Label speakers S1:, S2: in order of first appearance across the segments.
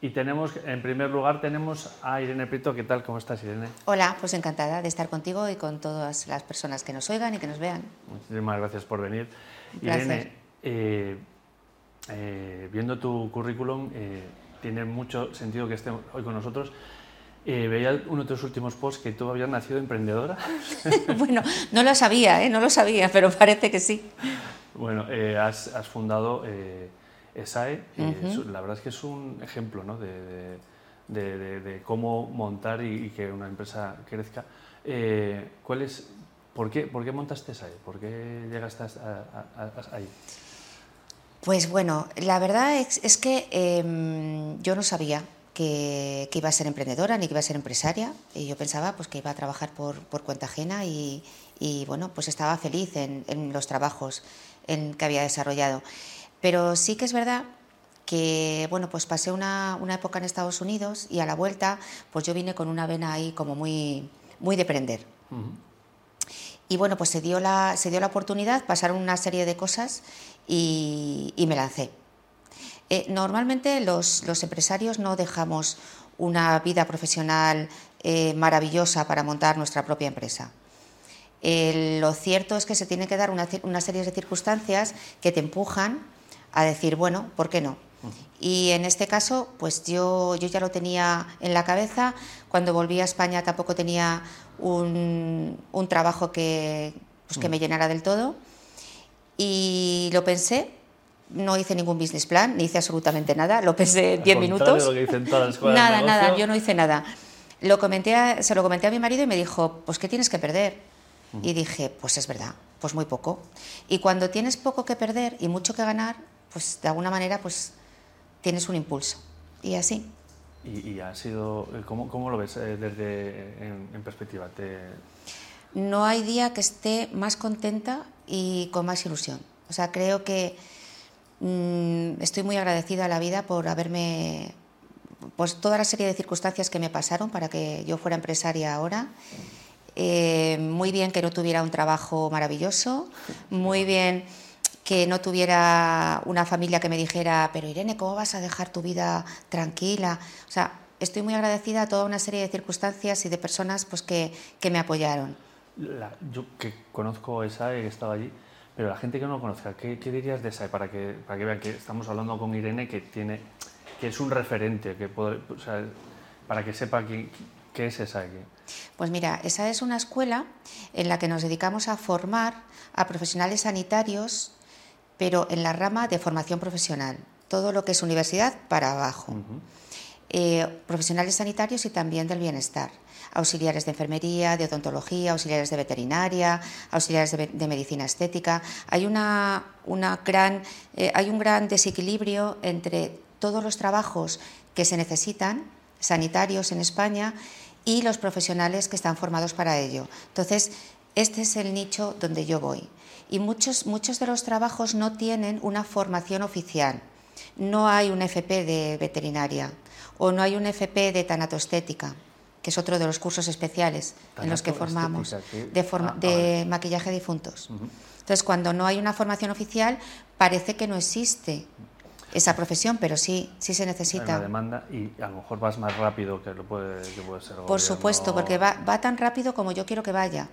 S1: Y tenemos, en primer lugar, tenemos a Irene Prieto. ¿Qué tal? ¿Cómo estás, Irene?
S2: Hola, pues encantada de estar contigo y con todas las personas que nos oigan y que nos vean.
S1: Muchísimas gracias por venir.
S2: Gracias.
S1: Irene, eh, eh, viendo tu currículum, eh, tiene mucho sentido que esté hoy con nosotros. Eh, veía uno de tus últimos posts que tú habías nacido emprendedora.
S2: bueno, no lo sabía, ¿eh? no lo sabía, pero parece que sí.
S1: Bueno, eh, has, has fundado eh, ESAE. es- la verdad es que es un ejemplo ¿no? de, de- de- de- de cómo montar y, y que una empresa crezca. Eh, ¿cuál es, por, qué, ¿Por qué montaste ESAE? ¿Por qué llegaste a- a- a- ahí?
S2: Pues bueno, la verdad es, es que em, yo no sabía que, que iba a ser emprendedora ni que iba a ser empresaria. Y yo pensaba pues, que iba a trabajar por, por cuenta ajena y, y, bueno, pues estaba feliz en, en los trabajos en, que había desarrollado. Pero sí que es verdad que bueno, pues pasé una, una época en Estados Unidos y a la vuelta pues yo vine con una vena ahí como muy, muy de prender. Y bueno, pues se dio la, se dio la oportunidad, pasaron una serie de cosas y, y me lancé. Eh, normalmente los, los empresarios no dejamos una vida profesional eh, maravillosa para montar nuestra propia empresa. Eh, lo cierto es que se tiene que dar una, una serie de circunstancias que te empujan a decir, bueno, ¿por qué no? Y en este caso, pues yo, yo ya lo tenía en la cabeza. Cuando volví a España tampoco tenía un, un trabajo que, pues, que me llenara del todo. Y lo pensé, no hice ningún business plan, ni hice absolutamente nada, lo pensé
S1: Al
S2: 10
S1: contrario
S2: minutos.
S1: lo que dicen todas las escuelas de
S2: Nada, nada, yo no hice nada. Lo comenté a- se lo comenté a mi marido y me dijo, pues ¿qué tienes que perder? Y dije, pues es verdad, pues muy poco. Y cuando tienes poco que perder y mucho que ganar, pues de alguna manera pues tienes un impulso. Y así.
S1: Y, y ha sido, eh, ¿cómo, cómo lo ves eh, desde en, en perspectiva? ¿Te,
S2: No hay día que esté más contenta y con más ilusión. O sea, creo que mm, estoy muy agradecida a la vida por haberme, pues toda la serie de circunstancias que me pasaron para que yo fuera empresaria ahora. Eh, muy bien que no tuviera un trabajo maravilloso, muy bien que no tuviera una familia que me dijera, pero Irene, ¿cómo vas a dejar tu vida tranquila? O sea, estoy muy agradecida a toda una serie de circunstancias y de personas pues, que, que me apoyaron.
S1: la- yo que conozco que he estado allí, pero la gente que no lo conozca, ¿qué, qué dirías de ESAE para que, para que vean que estamos hablando con Irene, que, tiene, que es un referente, que puede- o sea, para que sepa qué, qué es que-
S2: Pues mira, esa es una escuela en la que nos dedicamos a formar a profesionales sanitarios, pero en la rama de formación profesional, todo lo que es universidad para abajo. Eh, profesionales sanitarios y también del bienestar, auxiliares de enfermería, de odontología, auxiliares de veterinaria, auxiliares de, medicina estética. Hay, una, una gran, eh, hay un gran desequilibrio entre todos los trabajos que se necesitan, sanitarios en España, y los profesionales que están formados para ello. Entonces, este es el nicho donde yo voy. Y muchos, muchos de los trabajos no tienen una formación oficial. No hay un FP de veterinaria o no hay un FP de tanatoestética, que es otro de los cursos especiales en los que formamos, de, forma-
S1: Ah,
S2: de maquillaje de difuntos. Entonces, cuando no hay una formación oficial, parece que no existe esa profesión, pero sí, sí se necesita.
S1: una demanda y a lo mejor vas más rápido que lo puede, que puede ser.
S2: Por
S1: gobierno.
S2: supuesto, porque va, va tan rápido como yo quiero que vaya.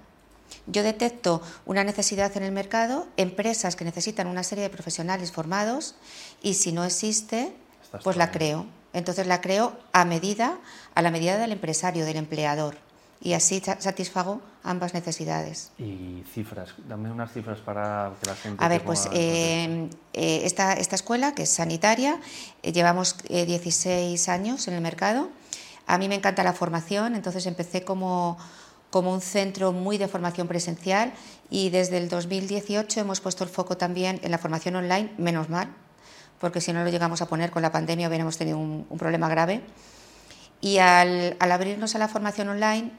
S2: Yo detecto una necesidad en el mercado, empresas que necesitan una serie de profesionales formados y si no existe,
S1: Estás
S2: pues la
S1: ahí.
S2: creo. Entonces la creo a medida, a la medida del empresario, del empleador y así sa- satisfago ambas necesidades.
S1: Y cifras, dame unas cifras para que la gente.
S2: A ver, pues eh, eh, esta, esta escuela, que es sanitaria, eh, llevamos eh, 16 años en el mercado. A mí me encanta la formación, entonces empecé como, como un centro muy de formación presencial y desde el 2018 hemos puesto el foco también en la formación online, menos mal, porque si no lo llegamos a poner con la pandemia hubiéramos tenido un, problema grave. Y al, abrirnos a la formación online,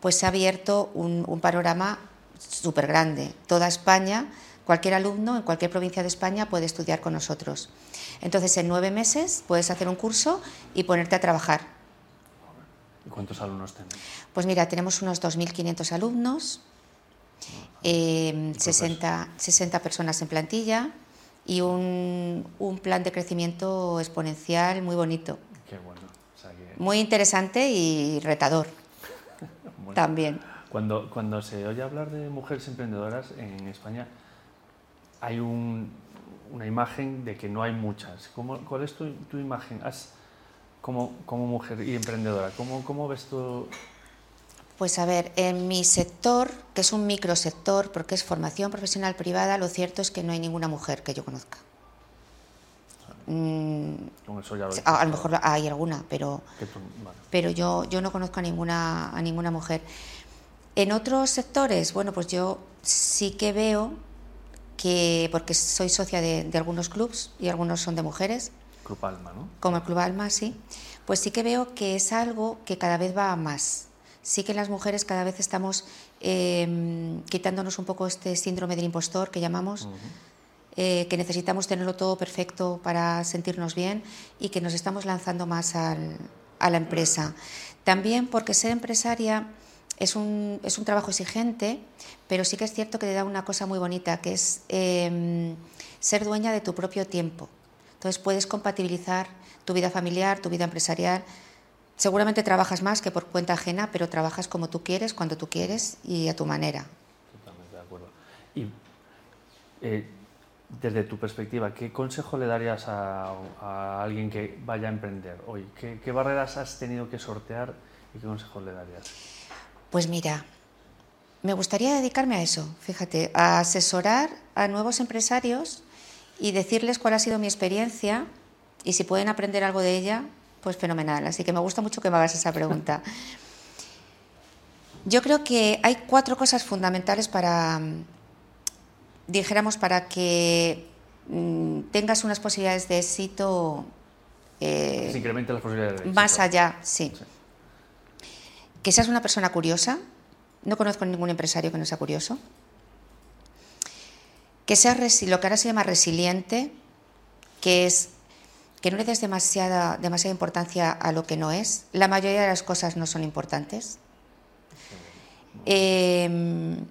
S2: pues se ha abierto un panorama súper grande. Toda España, cualquier alumno en cualquier provincia de España puede estudiar con nosotros. Entonces, en nueve meses puedes hacer un curso y ponerte a trabajar.
S1: ¿Y cuántos alumnos tenéis?
S2: Pues mira, tenemos unos 2.500 alumnos, eh, 60, 60 personas en plantilla y un, un plan de crecimiento exponencial muy bonito.
S1: Qué bueno.
S2: Muy interesante y retador también.
S1: Cuando, cuando se oye hablar de mujeres emprendedoras en España, hay una imagen de que no hay muchas. ¿Cómo, ¿Cuál es tu, imagen como, como, mujer y emprendedora? ¿Cómo, ¿Cómo ves tú
S2: pues a ver, en mi sector, que es un microsector, porque es formación profesional privada, lo cierto es que no hay ninguna mujer que yo conozca. Mm, a, lo mejor hay alguna, pero, pero yo, yo no conozco a ninguna, a ninguna mujer. En otros sectores, bueno, pues yo sí que veo que, porque soy socia de, de algunos clubs y algunos son de mujeres.
S1: Club Alma, ¿no?
S2: Como el Club Alma, sí. Pues sí que veo que es algo que cada vez va a más sí que las mujeres cada vez estamos em, quitándonos un poco este síndrome del impostor que llamamos, eh, que necesitamos tenerlo todo perfecto para sentirnos bien y que nos estamos lanzando más a la empresa. También porque ser empresaria es un, es un, trabajo exigente, pero sí que es cierto que te da una cosa muy bonita, que es em, ser dueña de tu propio tiempo. Entonces puedes compatibilizar tu vida familiar, tu vida empresarial, Seguramente trabajas más que por cuenta ajena, pero trabajas como tú quieres, cuando tú quieres y a tu manera.
S1: Totalmente de acuerdo. Y eh, desde tu perspectiva, ¿qué consejo le darías a, alguien que vaya a emprender hoy? ¿Qué, barreras has tenido que sortear y qué consejo le darías?
S2: Pues mira, me gustaría dedicarme a eso, fíjate, a asesorar a nuevos empresarios y decirles cuál ha sido mi experiencia y si pueden aprender algo de ella, pues fenomenal. Así que me gusta mucho que me hagas esa pregunta. Yo creo que hay cuatro cosas fundamentales para, dijéramos, para que mm, tengas unas posibilidades de éxito.
S1: Eh, Se incrementen las posibilidades de éxito.
S2: Más allá, sí. Que seas una persona curiosa. No conozco ningún empresario que no sea curioso. Que seas lo que ahora se llama resiliente, que es que no le des demasiada, demasiada importancia a lo que no es. La mayoría de las cosas no son importantes. Em,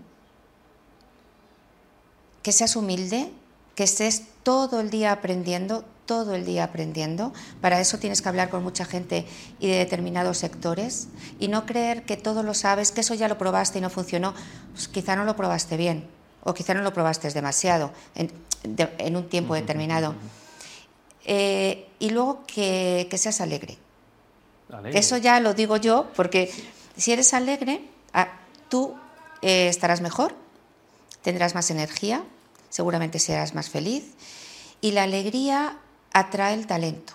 S2: que seas humilde, que estés todo el día aprendiendo, todo el día aprendiendo. Para eso tienes que hablar con mucha gente y de determinados sectores y no creer que todo lo sabes, que eso ya lo probaste y no funcionó. Pues quizá no lo probaste bien o quizá no lo probaste demasiado en, en un tiempo determinado. Eh, y luego que, seas alegre. Eso ya lo digo yo, porque si eres alegre, ah, tú eh, estarás mejor, tendrás más energía, seguramente serás más feliz, y la alegría atrae el talento.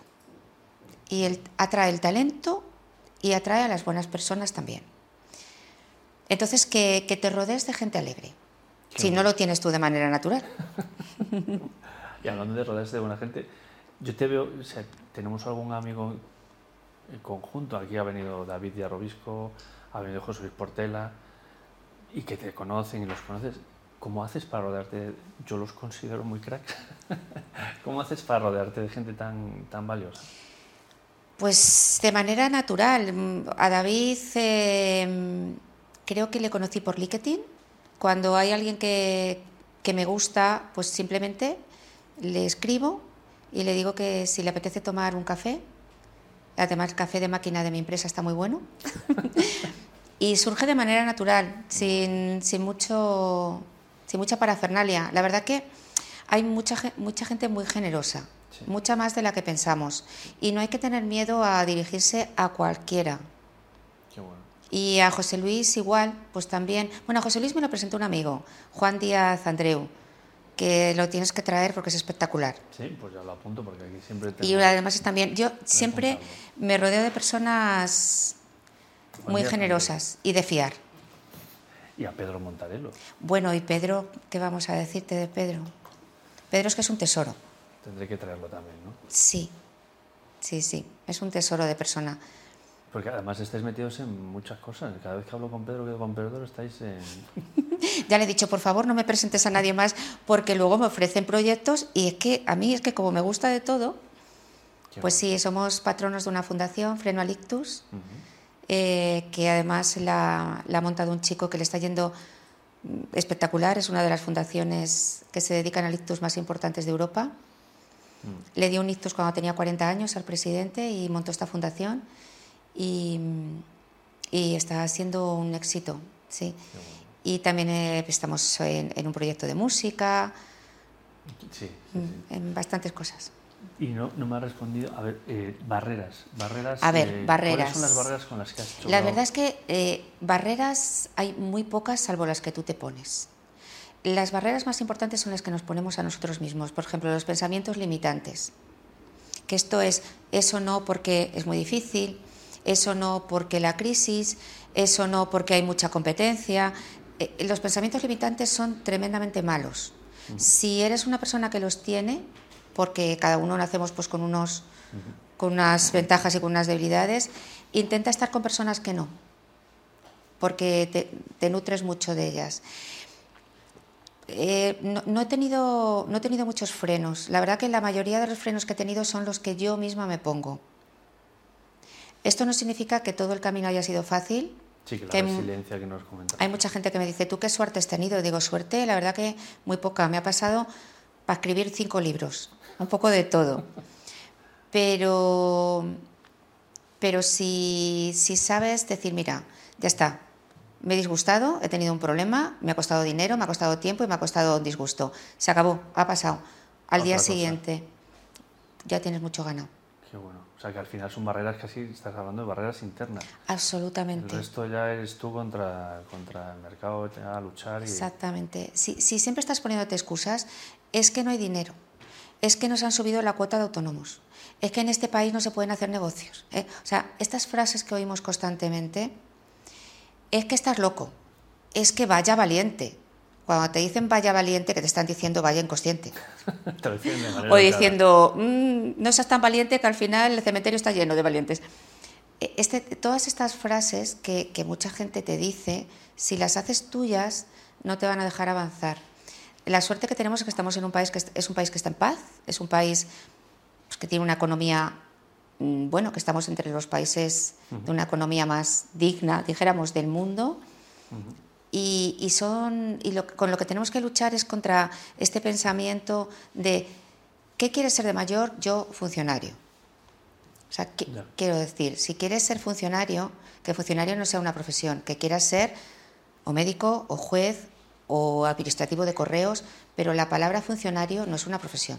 S2: Y el, atrae el talento y atrae a las buenas personas también. Entonces, que, te rodees de gente alegre, si no lo tienes tú de manera natural.
S1: y hablando de rodearse de buena gente, yo te veo, o sea, tenemos algún amigo en conjunto, aquí ha venido David Yarrobisco, ha venido José Luis Portela, y que te conocen y los conoces. ¿Cómo haces para rodearte? Yo los considero muy cracks. ¿Cómo haces para rodearte de gente tan, tan valiosa?
S2: Pues de manera natural. A David em, creo que le conocí por LinkedIn. Cuando hay alguien que, que me gusta, pues simplemente le escribo y le digo que si le apetece tomar un café, además el café de máquina de mi empresa está muy bueno, y surge de manera natural, sin, mucho, sin mucha parafernalia. La verdad que hay mucha, mucha gente muy generosa, mucha más de la que pensamos, y no hay que tener miedo a dirigirse a cualquiera. Y a José Luis igual, pues también. Bueno, a José Luis me lo presentó un amigo, Juan Díaz Andreu que lo tienes que traer porque es espectacular.
S1: Sí, pues ya lo apunto porque aquí siempre
S2: Y además es también, yo siempre me rodeo de personas muy generosas y de fiar.
S1: Y a Pedro Montarello.
S2: Bueno, y Pedro, ¿qué vamos a decirte de Pedro? Pedro es que es un tesoro.
S1: Tendré que traerlo también, ¿no?
S2: Sí, sí, sí, es un tesoro de persona.
S1: Porque además estáis metidos en muchas cosas. Cada vez que hablo con Pedro, que con Pedro, estáis en...
S2: ya le he dicho, por favor, no me presentes a nadie más, porque luego me ofrecen proyectos y es que a mí es que como me gusta de todo, pues sí, somos patronos de una fundación, Freno Alictus, eh, que además la, la ha montado un chico que le está yendo espectacular, es una de las fundaciones que se dedican a ictus más importantes de Europa. Mm. Le dio un ictus cuando tenía 40 años al presidente y montó esta fundación y, y está siendo un éxito, sí. Y también eh, estamos en, un proyecto de música,
S1: sí,
S2: mm, en bastantes cosas.
S1: Y no, no me ha respondido, a ver, eh, barreras, barreras.
S2: A ver, barreras.
S1: ¿Cuáles son las barreras con las que has hecho?
S2: La verdad es que barreras hay muy pocas salvo las que tú te pones. Las barreras más importantes son las que nos ponemos a nosotros mismos, por ejemplo, los pensamientos limitantes. Que esto es, eso no porque es muy difícil, eso no porque la crisis, eso no porque hay mucha competencia. Eh, los pensamientos limitantes son tremendamente malos. Si eres una persona que los tiene, porque cada uno nacemos pues, con, unos, con unas ventajas y con unas debilidades, intenta estar con personas que no, porque te, te nutres mucho de ellas. Eh, no, he tenido, no he tenido muchos frenos. La verdad que la mayoría de los frenos que he tenido son los que yo misma me pongo. Esto no significa que todo el camino haya sido fácil.
S1: Sí, que la resiliencia que nos comentas.
S2: Hay mucha gente que me dice, ¿tú qué suerte has tenido? digo, suerte, la verdad que muy poca. Me ha pasado para escribir cinco libros, un poco de todo. Pero, pero si, si sabes decir, mira, ya está, me he disgustado, he tenido un problema, me ha costado dinero, me ha costado tiempo y me ha costado un disgusto. Se acabó, ha pasado. Al día siguiente ya tienes mucho ganado.
S1: Qué bueno. O sea que al final son barreras casi, estás hablando de barreras internas.
S2: Absolutamente.
S1: El resto ya eres tú contra, contra el mercado, a luchar.
S2: Exactamente. Si, si siempre estás poniéndote excusas, es que no hay dinero, es que nos han subido la cuota de autónomos, es que en este país no se pueden hacer negocios. ¿eh? O sea, estas frases que oímos constantemente es que estás loco, es que vaya valiente. Cuando te dicen vaya valiente, que te están diciendo vaya inconsciente. o diciendo, mm, no seas tan valiente que al final el cementerio está lleno de valientes. E, este, todas estas frases que, mucha gente te dice, si las haces tuyas, no te van a dejar avanzar. La suerte que tenemos es que estamos en un país que es un país que está en paz, es un país pues, que tiene una economía Mm, bueno, que estamos entre los países de una economía más digna, dijéramos, del mundo. Y, son, y con lo que tenemos que luchar es contra este pensamiento de ¿qué quieres ser de mayor? Yo, funcionario. O sea, quiero decir, si quieres ser funcionario, que funcionario no sea una profesión, que quieras ser o médico, o juez, o administrativo de correos, pero la palabra funcionario no es una profesión.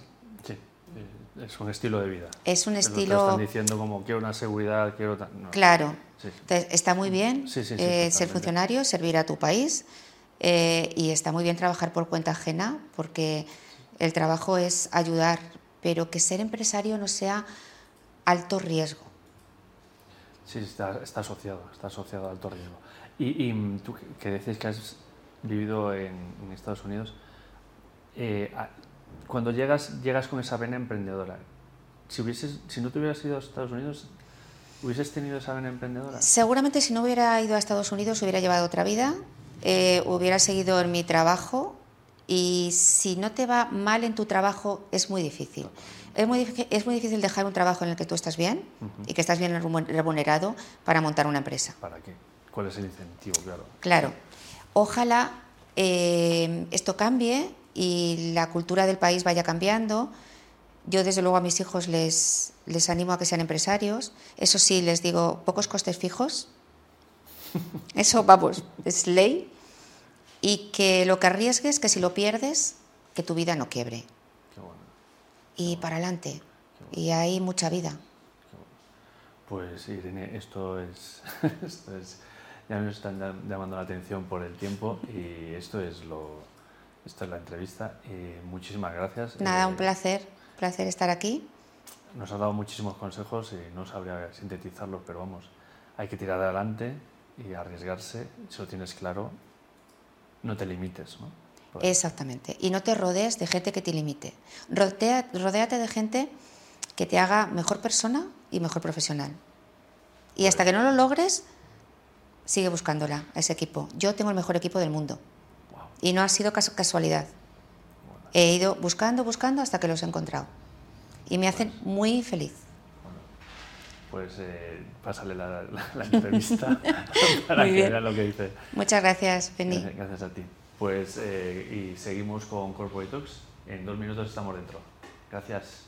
S1: Es un estilo de vida.
S2: Es un estilo.
S1: están diciendo como quiero una seguridad, quiero.
S2: Claro. Entonces, está muy bien eh, ser funcionario, servir a tu país eh, y está muy bien trabajar por cuenta ajena porque el trabajo es ayudar, pero que ser empresario no sea alto riesgo.
S1: Sí, está, está asociado, está asociado a alto riesgo. Y, y tú que dices que has vivido en, Estados Unidos, eh, cuando llegas, llegas con esa vena emprendedora. Si, hubieses, si no te hubieras ido a Estados Unidos, ¿hubieses tenido esa vena emprendedora?
S2: Seguramente si no hubiera ido a Estados Unidos hubiera llevado otra vida, eh, hubiera seguido en mi trabajo y si no te va mal en tu trabajo es muy difícil. Es muy, es muy difícil dejar un trabajo en el que tú estás bien y que estás bien remunerado para montar una empresa.
S1: ¿Para qué? ¿Cuál es el incentivo? Claro.
S2: Claro. Ojalá eh, esto cambie y la cultura del país vaya cambiando. Yo desde luego a mis hijos les, les animo a que sean empresarios. Eso sí, les digo, pocos costes fijos. Eso, vamos, es ley. Y que lo que arriesgues, que si lo pierdes, que tu vida no quiebre. Y para adelante. Y hay mucha vida.
S1: Pues Irene, esto es, esto es, ya nos están llamando la atención por el tiempo y esto es lo, esta es la entrevista y muchísimas gracias.
S2: Nada, un eh, placer, placer estar aquí.
S1: Nos ha dado muchísimos consejos y no sabría sintetizarlos, pero vamos, hay que tirar adelante y arriesgarse. Si lo tienes claro, no te limites. ¿no?
S2: Exactamente. Y no te rodees de gente que te limite. Rodea, rodéate de gente que te haga mejor persona y mejor profesional. Y hasta que no lo logres, sigue buscándola, ese equipo. Yo tengo el mejor equipo del mundo. Y no ha sido casualidad. He ido buscando, buscando hasta que los he encontrado. Y me hacen muy feliz.
S1: pues eh, pásale la, entrevista para que vea lo que dice.
S2: Muchas gracias, Benny.
S1: Gracias, a ti. Pues, eh, y seguimos con Corporate Talks. En dos minutos estamos dentro. Gracias.